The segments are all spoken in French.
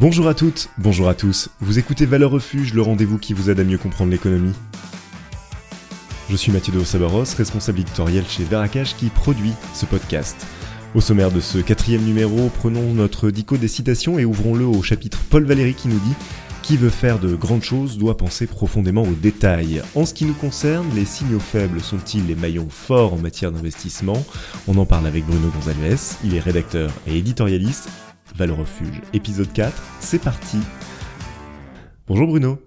Bonjour à toutes, bonjour à tous. Vous écoutez Valeur Refuge, le rendez-vous qui vous aide à mieux comprendre l'économie. Je suis Mathieu de Sabaros, responsable éditorial chez Veracage qui produit ce podcast. Au sommaire de ce quatrième numéro, prenons notre dico des citations et ouvrons-le au chapitre Paul Valéry qui nous dit Qui veut faire de grandes choses doit penser profondément aux détails. En ce qui nous concerne, les signaux faibles sont-ils les maillons forts en matière d'investissement? On en parle avec Bruno Gonzalez, il est rédacteur et éditorialiste Val Refuge, épisode 4, c'est parti. Bonjour Bruno.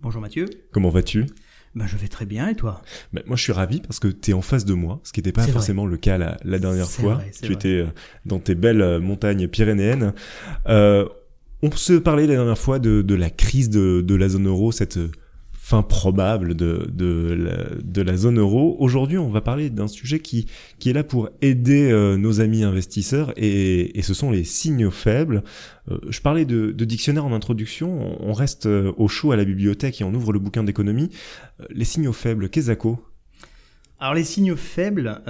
Bonjour Mathieu. Comment vas-tu? Ben, je vais très bien et toi? Ben, Moi je suis ravi parce que tu es en face de moi, ce qui n'était pas forcément le cas la, dernière fois. tu étais euh, dans tes belles euh, montagnes pyrénéennes. Euh, on se parlait la dernière fois de, la crise de, de, la zone euro, cette fin probable de, de, la, de la zone euro. Aujourd'hui, on va parler d'un sujet qui, qui est là pour aider euh, nos amis investisseurs et, et, ce sont les signaux faibles. Euh, je parlais de, de, dictionnaire en introduction, on reste euh, au chaud à la bibliothèque et on ouvre le bouquin d'économie. les signaux faibles, qu'est-ce alors les signaux faibles,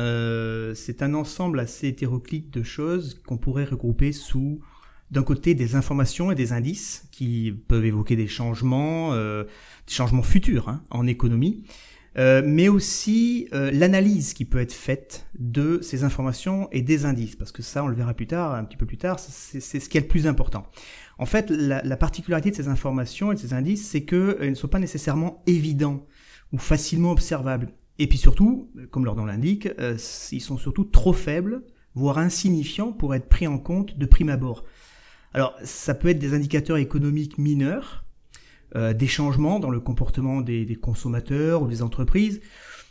c'est un ensemble assez hétéroclite de choses qu'on pourrait regrouper sous d'un côté des informations et des indices qui peuvent évoquer des changements, euh, des changements futurs hein, en économie, euh, mais aussi euh, l'analyse qui peut être faite de ces informations et des indices, parce que ça, on le verra plus tard, un petit peu plus tard, c'est ce qui est le plus important. En fait, la, la particularité de ces informations et de ces indices, c'est qu'ils ne sont pas nécessairement évidents ou facilement observables. Et puis surtout, comme leur nom l'indique, ils sont surtout trop faibles, voire insignifiants pour être pris en compte de prime abord. Alors, ça peut être des indicateurs économiques mineurs, euh, des changements dans le comportement des, consommateurs ou des entreprises.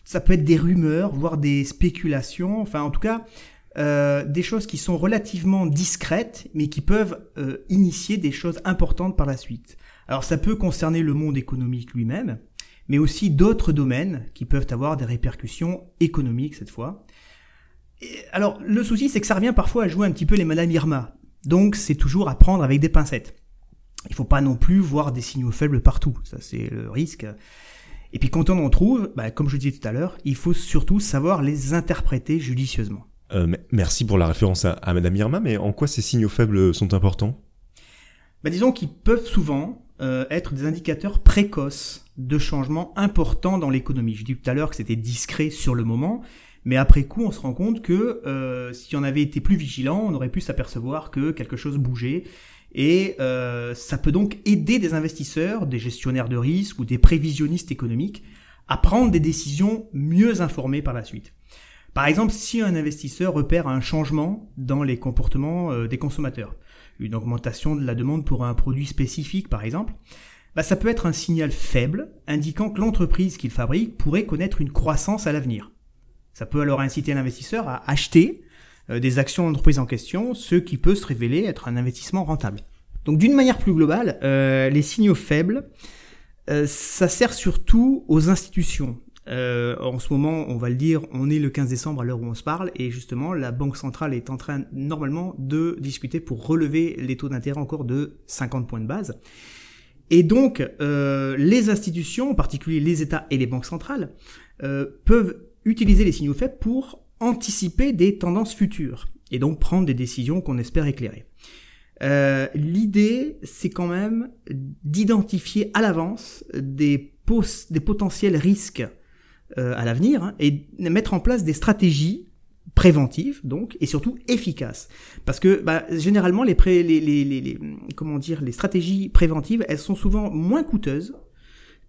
Ça peut être des rumeurs, voire des spéculations. Enfin, en tout cas, euh, des choses qui sont relativement discrètes, mais qui peuvent euh, initier des choses importantes par la suite. Alors, ça peut concerner le monde économique lui-même, mais aussi d'autres domaines qui peuvent avoir des répercussions économiques cette fois. alors, le souci, c'est que ça revient parfois à jouer un petit peu les Madame Irma. Donc c'est toujours à prendre avec des pincettes. Il ne faut pas non plus voir des signaux faibles partout, ça c'est le risque. Et puis quand on en trouve, bah, comme je disais tout à l'heure, il faut surtout savoir les interpréter judicieusement. Euh, merci pour la référence à, Madame Irma, mais en quoi ces signaux faibles sont importants? Bah, Disons qu'ils peuvent souvent euh, être des indicateurs précoces de changements importants dans l'économie. Je dis tout à l'heure que c'était discret sur le moment, mais après coup, on se rend compte que euh, si on avait été plus vigilant, on aurait pu s'apercevoir que quelque chose bougeait. Et euh, ça peut donc aider des investisseurs, des gestionnaires de risque ou des prévisionnistes économiques à prendre des décisions mieux informées par la suite. Par exemple, si un investisseur repère un changement dans les comportements euh, des consommateurs, une augmentation de la demande pour un produit spécifique par exemple, bah, ça peut être un signal faible indiquant que l'entreprise qu'il fabrique pourrait connaître une croissance à l'avenir. Ça peut alors inciter l'investisseur à acheter euh, des actions d'entreprise en question, ce qui peut se révéler être un investissement rentable. Donc d'une manière plus globale, euh, les signaux faibles, euh, ça sert surtout aux institutions. en ce moment, on va le dire, on est le 15 décembre à l'heure où on se parle, et justement, la Banque centrale est en train normalement de discuter pour relever les taux d'intérêt encore de 50 points de base. Et donc, les institutions, en particulier les États et les banques centrales, peuvent utiliser les signaux faibles pour anticiper des tendances futures et donc prendre des décisions qu'on espère éclairer. Euh, L'idée, c'est quand même d'identifier à l'avance des, potentiels risques euh, à l'avenir hein, et mettre en place des stratégies préventives donc et surtout efficaces parce que bah, généralement les, les, comment dire les stratégies préventives elles sont souvent moins coûteuses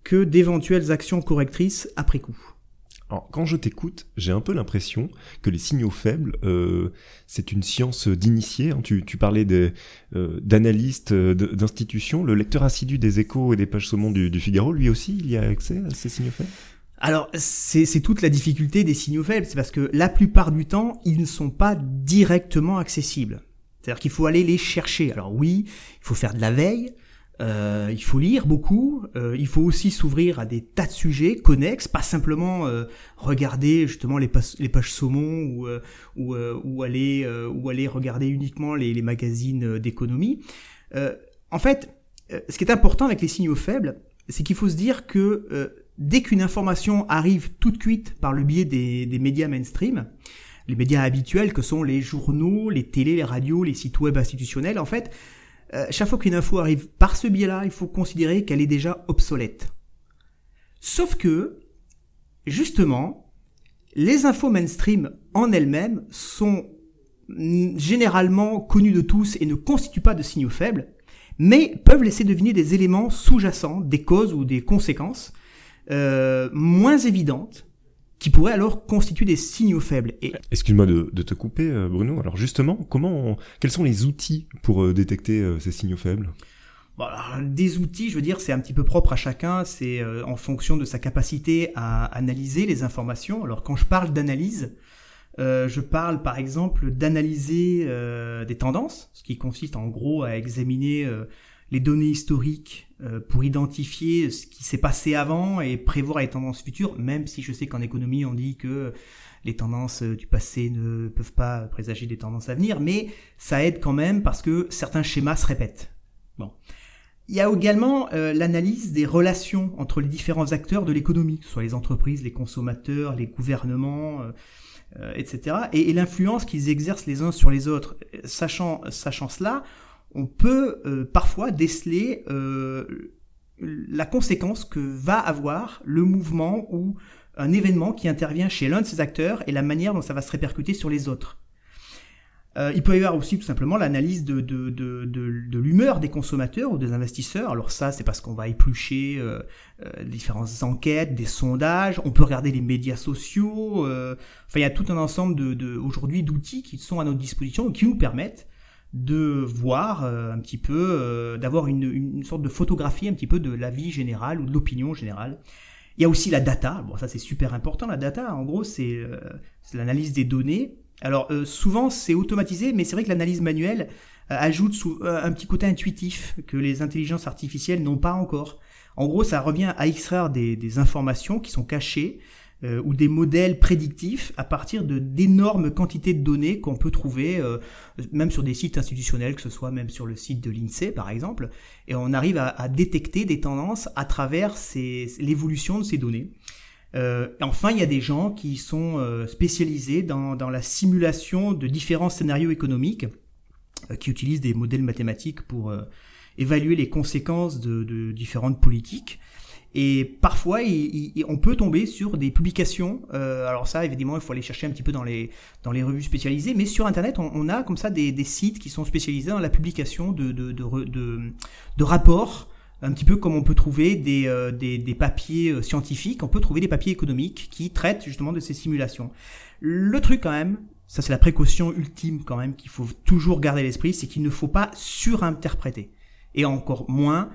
que d'éventuelles actions correctrices après coup. Alors, quand je t'écoute, j'ai un peu l'impression que les signaux faibles, euh, c'est une science d'initiés. Hein. Tu, tu, parlais euh, d'analystes, euh, d'institutions. Le lecteur assidu des échos et des pages saumon du, du, Figaro, lui aussi, il y a accès à ces signaux faibles? Alors, c'est toute la difficulté des signaux faibles, c'est parce que la plupart du temps, ils ne sont pas directement accessibles. C'est-à-dire qu'il faut aller les chercher. Alors oui, il faut faire de la veille, euh, il faut lire beaucoup, euh, il faut aussi s'ouvrir à des tas de sujets connexes, pas simplement euh, regarder justement les, pages saumon ou, euh, ou, ou, aller, ou aller regarder uniquement les, les magazines d'économie. en fait, ce qui est important avec les signaux faibles, c'est qu'il faut se dire que dès qu'une information arrive toute cuite par le biais des, des médias mainstream, les médias habituels que sont les journaux, les télés, les radios, les sites web institutionnels, en fait, euh, chaque fois qu'une info arrive par ce biais-là, il faut considérer qu'elle est déjà obsolète. Sauf que, justement, les infos mainstream en elles-mêmes sont généralement connues de tous et ne constituent pas de signaux faibles, mais peuvent laisser deviner des éléments sous-jacents, des causes ou des conséquences euh, moins évidentes qui pourraient alors constituer des signaux faibles. Et... Excuse-moi de, te couper, euh, Bruno. Alors justement, comment, quels sont les outils pour euh, détecter ces signaux faibles? Des outils, je veux dire, c'est un petit peu propre à chacun, c'est en fonction de sa capacité à analyser les informations. Alors quand je parle d'analyse, je parle par exemple d'analyser des tendances, ce qui consiste en gros à examiner les données historiques euh, pour identifier ce qui s'est passé avant et prévoir les tendances futures, même si je sais qu'en économie on dit que les tendances euh, du passé ne peuvent pas présager des tendances à venir, mais ça aide quand même parce que certains schémas se répètent. Bon. Il y a également euh, l'analyse des relations entre les différents acteurs de l'économie, soit les entreprises, les consommateurs, les gouvernements, etc. Et, et l'influence qu'ils exercent les uns sur les autres. Sachant, sachant cela, on peut euh, parfois déceler euh, la conséquence que va avoir le mouvement ou un événement qui intervient chez l'un de ces acteurs et la manière dont ça va se répercuter sur les autres. Euh, il peut y avoir aussi tout simplement l'analyse de, l'humeur des consommateurs ou des investisseurs. Alors ça, c'est parce qu'on va éplucher différentes enquêtes, des sondages. On peut regarder les médias sociaux. enfin, il y a tout un ensemble aujourd'hui d'outils qui sont à notre disposition et qui nous permettent de voir euh, un petit peu, euh, d'avoir une, une, sorte de photographie un petit peu de la vie générale ou de l'opinion générale. Il y a aussi la data. Bon, ça c'est super important. La data, en gros, c'est euh, l'analyse des données. Alors souvent c'est automatisé, mais c'est vrai que l'analyse manuelle ajoute un petit côté intuitif que les intelligences artificielles n'ont pas encore. En gros, ça revient à extraire des informations qui sont cachées euh, ou des modèles prédictifs à partir de d'énormes quantités de données qu'on peut trouver euh, même sur des sites institutionnels, que ce soit même sur le site de l'INSEE par exemple, et on arrive à, détecter des tendances à travers l'évolution de ces données. Euh, enfin, il y a des gens qui sont euh, spécialisés dans, la simulation de différents scénarios économiques, qui utilisent des modèles mathématiques pour évaluer les conséquences de différentes politiques. Et parfois, on peut tomber sur des publications. Euh, alors ça, évidemment, il faut aller chercher un petit peu dans les, dans les revues spécialisées. Mais sur Internet, on, a comme ça des, des, sites qui sont spécialisés dans la publication de, de, de, de, rapports. Un petit peu comme on peut trouver des, euh, des, des, papiers euh, scientifiques, on peut trouver des papiers économiques qui traitent justement de ces simulations. Le truc quand même, ça c'est la précaution ultime quand même qu'il faut toujours garder à l'esprit, c'est qu'il ne faut pas surinterpréter. Et encore moins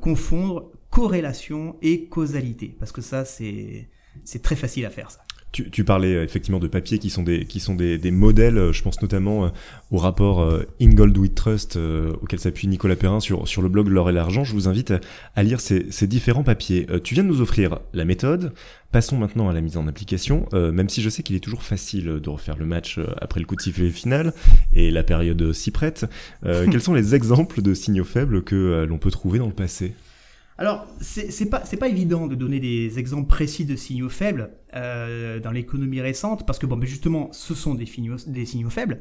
confondre corrélation et causalité. Parce que ça, c'est, c'est très facile à faire, ça. Tu, tu, parlais euh, effectivement de papiers qui sont des qui sont des, des modèles. Euh, je pense notamment euh, au rapport Ingold We Trust auquel s'appuie Nicolas Perrin sur sur le blog L'or et l'argent. Je vous invite à, lire ces, ces, différents papiers. tu viens de nous offrir la méthode. Passons maintenant à la mise en application. même si je sais qu'il est toujours facile de refaire le match après le coup de sifflet final et la période si prête. quels sont les exemples de signaux faibles que l'on peut trouver dans le passé? Alors, c'est pas, pas évident de donner des exemples précis de signaux faibles euh, dans l'économie récente, parce que bon, justement, ce sont des, des signaux faibles.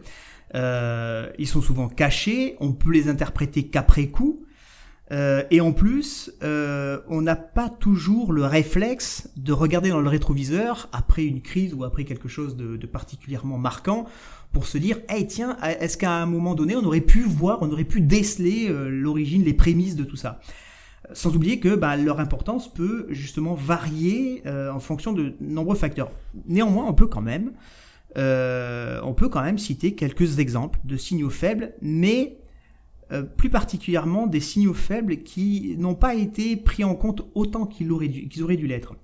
Euh, ils sont souvent cachés, on peut les interpréter qu'après coup, euh, et en plus, on n'a pas toujours le réflexe de regarder dans le rétroviseur après une crise ou après quelque chose de, de particulièrement marquant pour se dire, hey tiens, est-ce qu'à un moment donné, on aurait pu voir, on aurait pu déceler l'origine, les prémices de tout ça? Sans oublier que bah, leur importance peut justement varier euh, en fonction de nombreux facteurs. Néanmoins, on peut quand même, euh, on peut quand même citer quelques exemples de signaux faibles, mais euh, plus particulièrement des signaux faibles qui n'ont pas été pris en compte autant qu'ils auraient dû, l'être.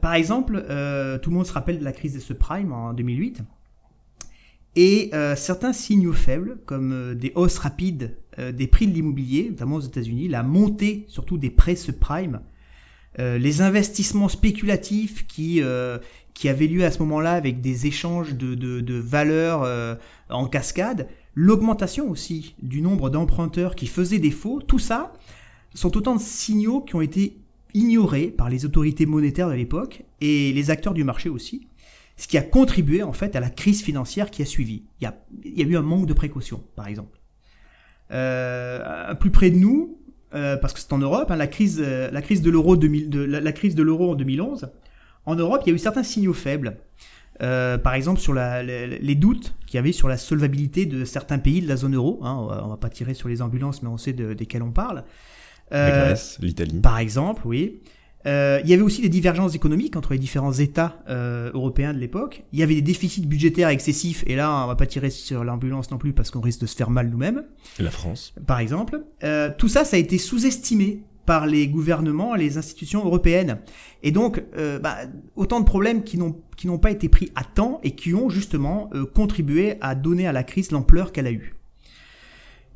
par exemple, tout le monde se rappelle de la crise des subprimes en 2008. Et certains signaux faibles, comme des hausses rapides des prix de l'immobilier, notamment aux États-Unis, la montée surtout des prêts subprimes, euh, les investissements spéculatifs qui euh, qui avaient lieu à ce moment-là avec des échanges de, de, de valeurs euh, en cascade, l'augmentation aussi du nombre d'emprunteurs qui faisaient défaut, tout ça sont autant de signaux qui ont été ignorés par les autorités monétaires de l'époque et les acteurs du marché aussi, ce qui a contribué en fait à la crise financière qui a suivi. Il y a, il y a eu un manque de précaution, par exemple. Euh, plus près de nous, euh, parce que c'est en Europe, hein, la crise, euh, la crise de l'euro de, la, la, crise de l'euro en 2011. En Europe, il y a eu certains signaux faibles. Euh, par exemple, sur la, les, doutes qu'il y avait sur la solvabilité de certains pays de la zone euro. Hein, on, va, va pas tirer sur les ambulances, mais on sait de, desquels on parle. Euh, l'Italie. Par exemple, oui. Euh, il y avait aussi des divergences économiques entre les différents États euh, européens de l'époque. Il y avait des déficits budgétaires excessifs, et là, on va pas tirer sur l'ambulance non plus parce qu'on risque de se faire mal nous-mêmes. La France. Par exemple. Euh, tout ça, ça a été sous-estimé par les gouvernements, les institutions européennes. Et donc, bah, autant de problèmes qui n'ont pas été pris à temps et qui ont justement contribué à donner à la crise l'ampleur qu'elle a eue.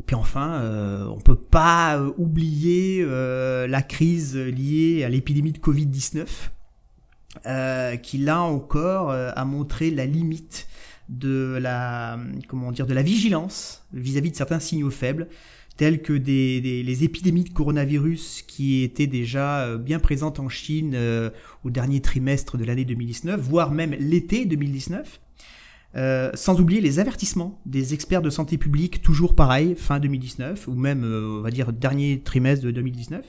Et puis enfin, euh, on peut pas euh, oublier euh, la crise liée à l'épidémie de Covid-19, qui là encore a montré la limite de la vigilance vis-à-vis de certains signaux faibles tels que les épidémies de coronavirus qui étaient déjà bien présentes en Chine au dernier trimestre de l'année 2019, voire même l'été 2019. Euh, sans oublier les avertissements des experts de santé publique, toujours pareil, fin 2019, ou même, euh, on va dire, dernier trimestre de 2019.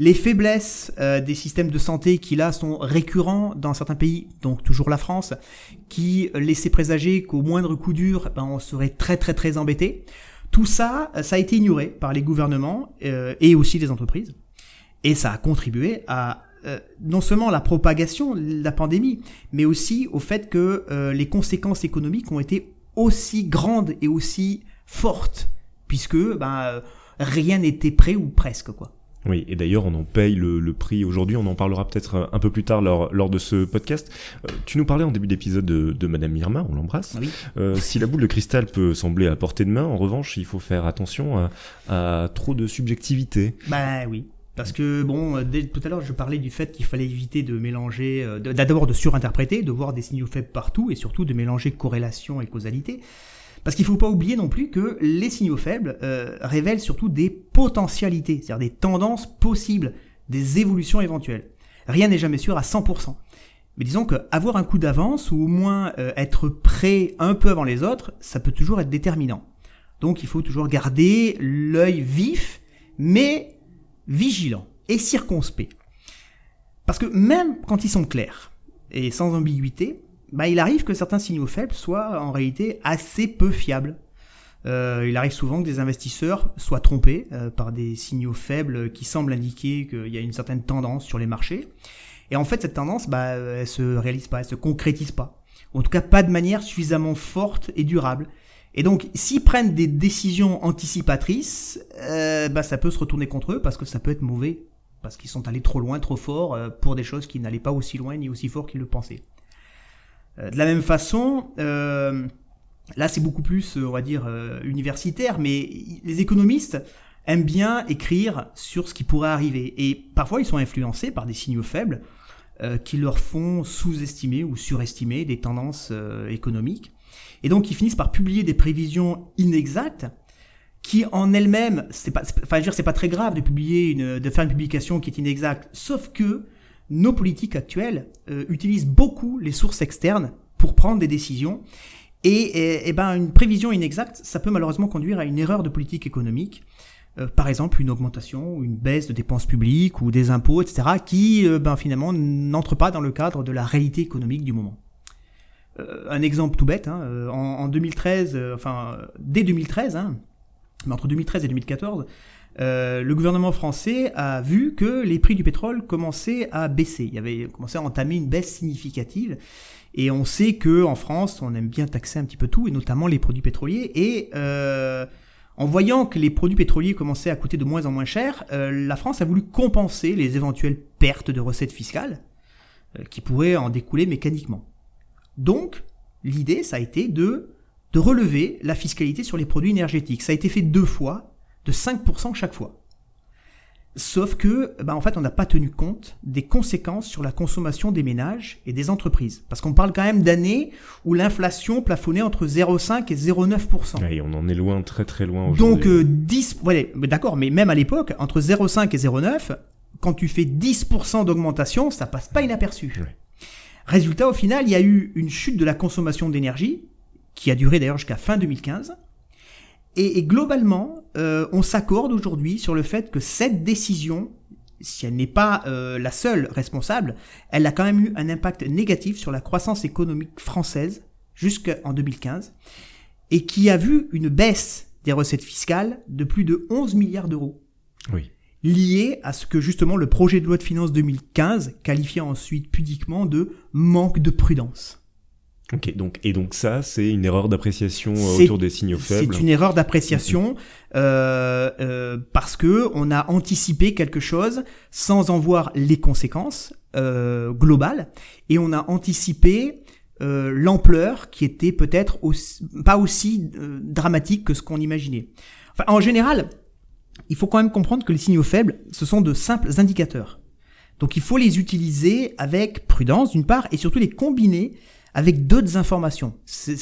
Les faiblesses euh, des systèmes de santé qui là sont récurrents dans certains pays, donc toujours la France, qui laissaient présager qu'au moindre coup dur, ben, on serait très très très embêté. Tout ça, ça a été ignoré par les gouvernements et aussi les entreprises. Et ça a contribué à euh, non seulement la propagation de la pandémie, mais aussi au fait que euh, les conséquences économiques ont été aussi grandes et aussi fortes, puisque ben, rien n'était prêt ou presque quoi. Oui, et d'ailleurs, on en paye le, prix aujourd'hui. On en parlera peut-être un peu plus tard lors, lors de ce podcast. Euh, tu nous parlais en début d'épisode de, de Madame Mirma, on l'embrasse. Oui. si la boule de cristal peut sembler à portée de main, en revanche, il faut faire attention à, à trop de subjectivité. Ben oui. Parce que bon, euh, dès tout à l'heure, je parlais du fait qu'il fallait éviter de mélanger, euh, d'abord de surinterpréter, de voir des signaux faibles partout, et surtout de mélanger corrélation et causalité. Parce qu'il ne faut pas oublier non plus que les signaux faibles euh, révèlent surtout des potentialités, c'est-à-dire des tendances possibles, des évolutions éventuelles. Rien n'est jamais sûr à 100%. Mais disons qu'avoir un coup d'avance, ou au moins être prêt un peu avant les autres, ça peut toujours être déterminant. Donc il faut toujours garder l'œil vif, mais vigilant et circonspect. Parce que même quand ils sont clairs et sans ambiguïté, bah, il arrive que certains signaux faibles soient en réalité assez peu fiables. Euh, il arrive souvent que des investisseurs soient trompés euh, par des signaux faibles qui semblent indiquer qu'il y a une certaine tendance sur les marchés. Et en fait, cette tendance, bah, elle se réalise pas, elle se concrétise pas. En tout cas, pas de manière suffisamment forte et durable. Et donc, s'ils prennent des décisions anticipatrices, euh, bah, ça peut se retourner contre eux parce que ça peut être mauvais, parce qu'ils sont allés trop loin, trop fort, euh, pour des choses qui n'allaient pas aussi loin ni aussi fort qu'ils le pensaient. Euh, de la même façon, là c'est beaucoup plus, on va dire, universitaire, mais les économistes aiment bien écrire sur ce qui pourrait arriver. Et parfois, ils sont influencés par des signaux faibles qui leur font sous-estimer ou surestimer des tendances économiques. Et donc ils finissent par publier des prévisions inexactes qui en elles-mêmes, c'est pas, enfin, dire, c'est pas très grave de publier une, de faire une publication qui est inexacte, sauf que nos politiques actuelles euh, utilisent beaucoup les sources externes pour prendre des décisions. Et, et, ben, une prévision inexacte, ça peut malheureusement conduire à une erreur de politique économique. Euh, par exemple, une augmentation ou une baisse de dépenses publiques ou des impôts, etc., qui, euh, ben, finalement, n'entrent pas dans le cadre de la réalité économique du moment. Euh, un exemple tout bête, hein, euh, en, 2013, euh, enfin dès 2013, hein, mais entre 2013 et 2014, le gouvernement français a vu que les prix du pétrole commençaient à baisser. Il avait commencé à entamer une baisse significative. Et on sait que en France, on aime bien taxer un petit peu tout, et notamment les produits pétroliers. Et en voyant que les produits pétroliers commençaient à coûter de moins en moins cher, la France a voulu compenser les éventuelles pertes de recettes fiscales qui pourraient en découler mécaniquement. Donc, l'idée, ça a été de, de relever la fiscalité sur les produits énergétiques. Ça a été fait deux fois, de 5% chaque fois. Sauf que, bah en fait, on n'a pas tenu compte des conséquences sur la consommation des ménages et des entreprises. Parce qu'on parle quand même d'années où l'inflation plafonnait entre 0,5 et 0,9%. Et on en est loin, très très loin Donc, euh, 10, ouais, d'accord, mais même à l'époque, entre 0,5 et 0,9, quand tu fais 10% d'augmentation, ça passe pas inaperçu. Résultat, au final, il y a eu une chute de la consommation d'énergie, qui a duré d'ailleurs jusqu'à fin 2015. et, globalement, on s'accorde aujourd'hui sur le fait que cette décision, si elle n'est pas la seule responsable, elle a quand même eu un impact négatif sur la croissance économique française jusqu'en 2015 et qui a vu une baisse des recettes fiscales de plus de 11 milliards d'euros. Oui. Lié à ce que justement le projet de loi de finances 2015 qualifiait ensuite pudiquement de manque de prudence. Ok, donc et donc ça, c'est une erreur d'appréciation euh, autour des signaux faibles. C'est une erreur d'appréciation euh, euh, parce que on a anticipé quelque chose sans en voir les conséquences euh, globales et on a anticipé euh, l'ampleur qui était peut-être pas aussi euh, dramatique que ce qu'on imaginait. Enfin, en général, il faut quand même comprendre que les signaux faibles, ce sont de simples indicateurs. Donc il faut les utiliser avec prudence d'une part et surtout les combiner avec d'autres informations. C'est,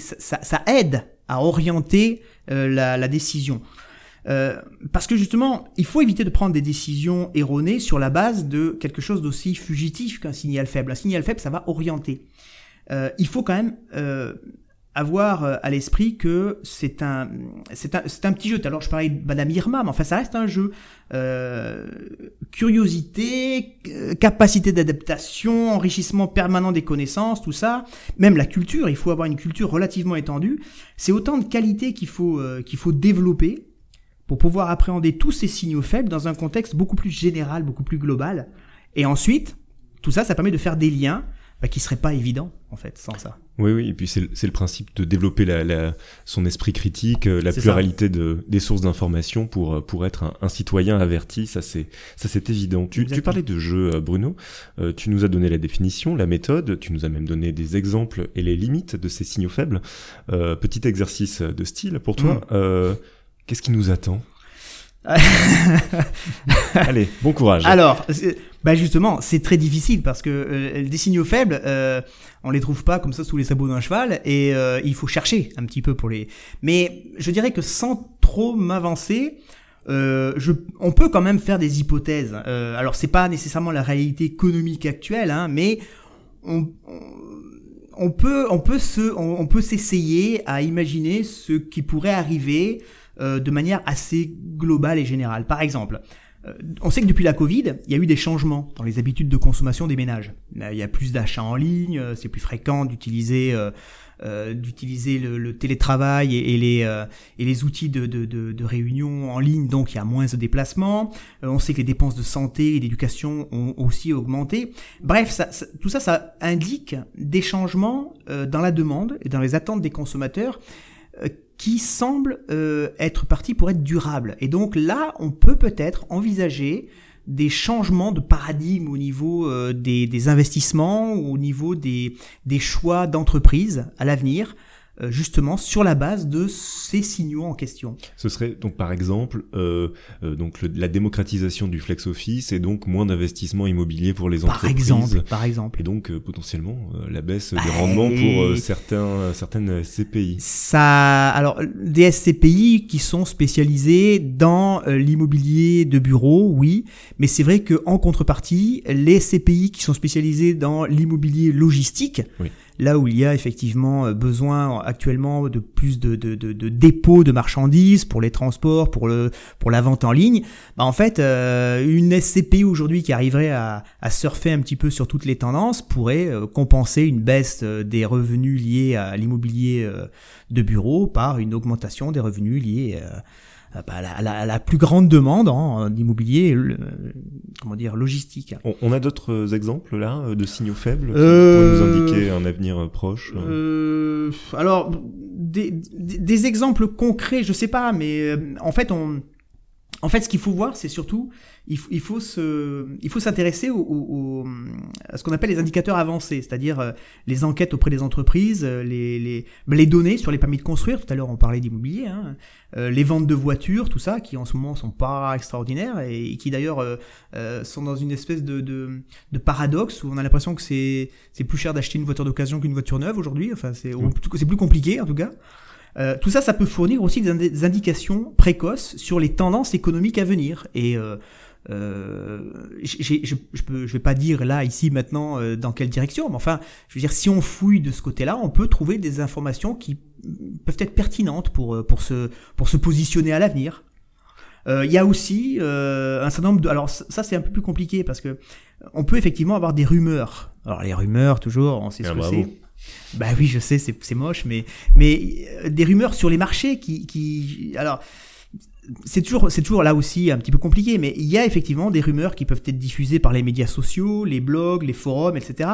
ça, ça, aide à orienter euh, la, la, décision. Euh, parce que justement, il faut éviter de prendre des décisions erronées sur la base de quelque chose d'aussi fugitif qu'un signal faible. Un signal faible, ça va orienter. Euh, il faut quand même euh, avoir euh, à l'esprit que c'est un, c'est un, c'est un petit jeu. Alors je parlais de Madame Irma, mais enfin ça reste un jeu. Euh, curiosité, capacité d'adaptation, enrichissement permanent des connaissances, tout ça. Même la culture, il faut avoir une culture relativement étendue. C'est autant de qualités qu'il faut qu'il faut développer pour pouvoir appréhender tous ces signaux faibles dans un contexte beaucoup plus général, beaucoup plus global. Et ensuite, tout ça, ça permet de faire des liens bah, qui serait pas évident en fait sans ça. Oui, oui, et puis c'est le principe de développer la, la, son esprit critique, euh, la pluralité de, des sources d'information pour euh, pour être un, un citoyen averti. Ça c'est ça c'est évident. Tu, tu, parlais de jeu, euh, Bruno. tu nous as donné la définition, la méthode. Tu nous as même donné des exemples et les limites de ces signaux faibles. petit exercice de style pour toi. Mm. Qu'est-ce qui nous attend? Allez, bon courage. Alors, bah justement, c'est très difficile parce que euh, des signaux faibles, euh, on les trouve pas comme ça sous les sabots d'un cheval et euh, il faut chercher un petit peu pour les. Mais je dirais que sans trop m'avancer, euh, on peut quand même faire des hypothèses. Euh, alors c'est pas nécessairement la réalité économique actuelle, hein, mais on, on, peut, on peut se, on peut s'essayer à imaginer ce qui pourrait arriver euh, de manière assez globale et générale. Par exemple, euh, on sait que depuis la Covid, il y a eu des changements dans les habitudes de consommation des ménages. Euh, il y a plus d'achats en ligne, c'est plus fréquent d'utiliser euh, d'utiliser le, le, télétravail et, les, et les outils de, de, de, de, réunion en ligne, donc il y a moins de déplacements. on sait que les dépenses de santé et d'éducation ont aussi augmenté. Bref, ça, tout ça, ça indique des changements dans la demande et dans les attentes des consommateurs qui semble euh, être parti pour être durable. Et donc là, on peut peut-être envisager des changements de paradigme au niveau euh, des, des, investissements au niveau des, des choix d'entreprise à l'avenir euh, justement sur la base de ces signaux en question. Ce serait donc par exemple euh, euh donc la démocratisation du flex office et donc moins d'investissement immobilier pour les entreprises. Par exemple, par exemple. Et donc euh, potentiellement la baisse des rendements pour certains certaines SCPI. Ça, alors des SCPI qui sont spécialisés dans l'immobilier de bureau, oui, mais c'est vrai que en contrepartie, les SCPI qui sont spécialisés dans l'immobilier logistique. Oui là où il y a effectivement euh, besoin actuellement de plus de, de, de, de dépôts de marchandises pour les transports, pour, le, pour la vente en ligne, bah en fait, euh, une SCPI aujourd'hui qui arriverait à, à, surfer un petit peu sur toutes les tendances pourrait euh, compenser une baisse des revenus liés à l'immobilier de bureau par une augmentation des revenus liés euh, bah, la, la, plus grande demande en immobilier, euh, comment dire, logistique. On, a d'autres exemples là de signaux faibles qui euh, pourraient nous indiquer un avenir proche euh, Alors, des, des, exemples concrets, je sais pas, mais en fait, on, en fait, ce qu'il faut voir, c'est surtout il, il faut se, il faut s'intéresser au, au, à ce qu'on appelle les indicateurs avancés, c'est-à-dire euh, les enquêtes auprès des entreprises, euh, les, les, ben, les données sur les permis de construire. Tout à l'heure, on parlait d'immobilier, hein, euh, les ventes de voitures, tout ça, qui en ce moment sont pas extraordinaires et, qui d'ailleurs euh, sont dans une espèce de, de, de paradoxe où on a l'impression que c'est c'est plus cher d'acheter une voiture d'occasion qu'une voiture neuve aujourd'hui. Enfin, c'est c'est plus compliqué en tout cas. Euh, tout ça, ça peut fournir aussi des, indications précoces sur les tendances économiques à venir. Et euh, euh, je, je, peux, je vais pas dire là, ici, maintenant, euh, dans quelle direction, mais enfin, je veux dire, si on fouille de ce côté-là, on peut trouver des informations qui peuvent être pertinentes pour, pour, se, pour se positionner à l'avenir. Euh, il y a aussi euh, un certain nombre de... Alors ça c'est un peu plus compliqué parce que on peut effectivement avoir des rumeurs. Alors les rumeurs toujours, on sait ce ah, que c'est. Bah oui, je sais, c'est moche, mais mais des rumeurs sur les marchés qui qui alors c'est toujours, c'est toujours là aussi un petit peu compliqué, mais il y a effectivement des rumeurs qui peuvent être diffusées par les médias sociaux, les blogs, les forums, etc.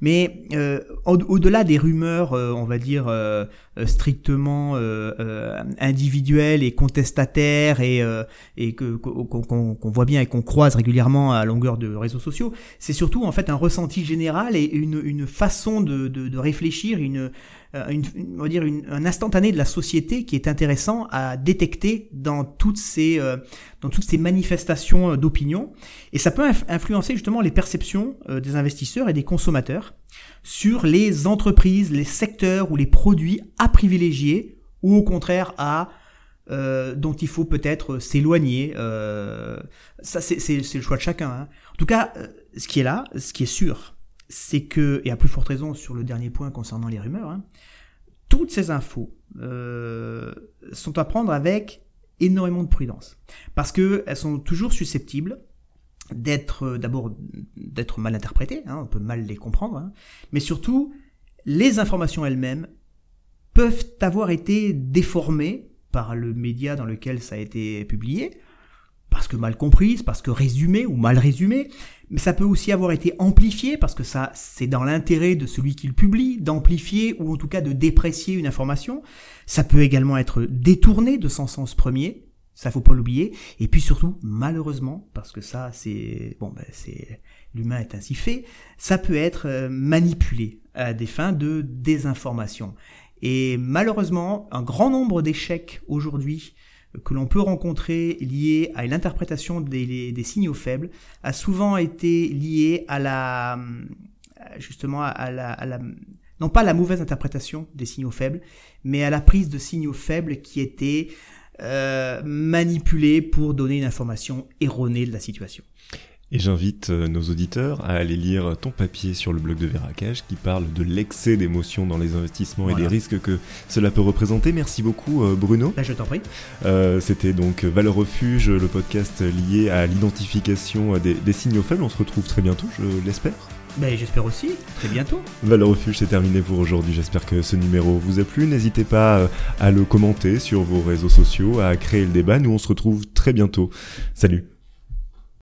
Mais euh, au-delà des rumeurs, euh, on va dire euh, strictement individuelles et contestataires et, et que qu'on voit bien et qu'on croise régulièrement à longueur de réseaux sociaux, c'est surtout en fait un ressenti général et une, une façon de, de, de réfléchir, une euh, une, on va dire une, un instantané de la société qui est intéressant à détecter dans toutes ces, euh, dans toutes ces manifestations euh, d'opinion. Et ça peut influencer justement les perceptions des investisseurs et des consommateurs sur les entreprises, les secteurs ou les produits à privilégier ou au contraire à euh, dont il faut peut-être s'éloigner. Euh, ça, c'est le choix de chacun. Hein. En tout cas, ce qui est là, ce qui est sûr, c'est que, et à plus forte raison sur le dernier point concernant les rumeurs, hein, toutes ces infos euh, sont à prendre avec énormément de prudence. Parce qu'elles sont toujours susceptibles d'être euh, d'abord d'être mal interprétées, hein, on peut mal les comprendre, hein, mais surtout les informations elles-mêmes peuvent avoir été déformées par le média dans lequel ça a été publié, parce que mal comprise, parce que résumée ou mal résumée, mais ça peut aussi avoir été amplifié parce que ça, c'est dans l'intérêt de celui qui le publie d'amplifier ou en tout cas de déprécier une information. Ça peut également être détourné de son sens premier. Ça faut pas l'oublier. Et puis surtout, malheureusement, parce que ça, c'est bon, ben c'est l'humain est ainsi fait, ça peut être euh, manipulé à des fins de désinformation. Et malheureusement, un grand nombre d'échecs aujourd'hui que l'on peut rencontrer lié à une interprétation des, signaux faibles a souvent été lié à la justement à la, non pas à la mauvaise interprétation des signaux faibles, mais à la prise de signaux faibles qui étaient euh, manipulés pour donner une information erronée de la situation. Et j'invite euh, nos auditeurs à aller lire ton papier sur le blog de Veracage qui parle de l'excès d'émotions dans les investissements et des risques que cela peut représenter. Merci beaucoup euh, Bruno. Bah, je t'en prie. Euh, c'était donc Valeur Refuge, le podcast lié à l'identification des, signaux faibles. On se retrouve très bientôt, je l'espère. Ben, j'espère aussi, très bientôt. Valeur Refuge, c'est terminé pour aujourd'hui. J'espère que ce numéro vous a plu. N'hésitez pas à le commenter sur vos réseaux sociaux, à créer le débat. Nous, on se retrouve très bientôt. Salut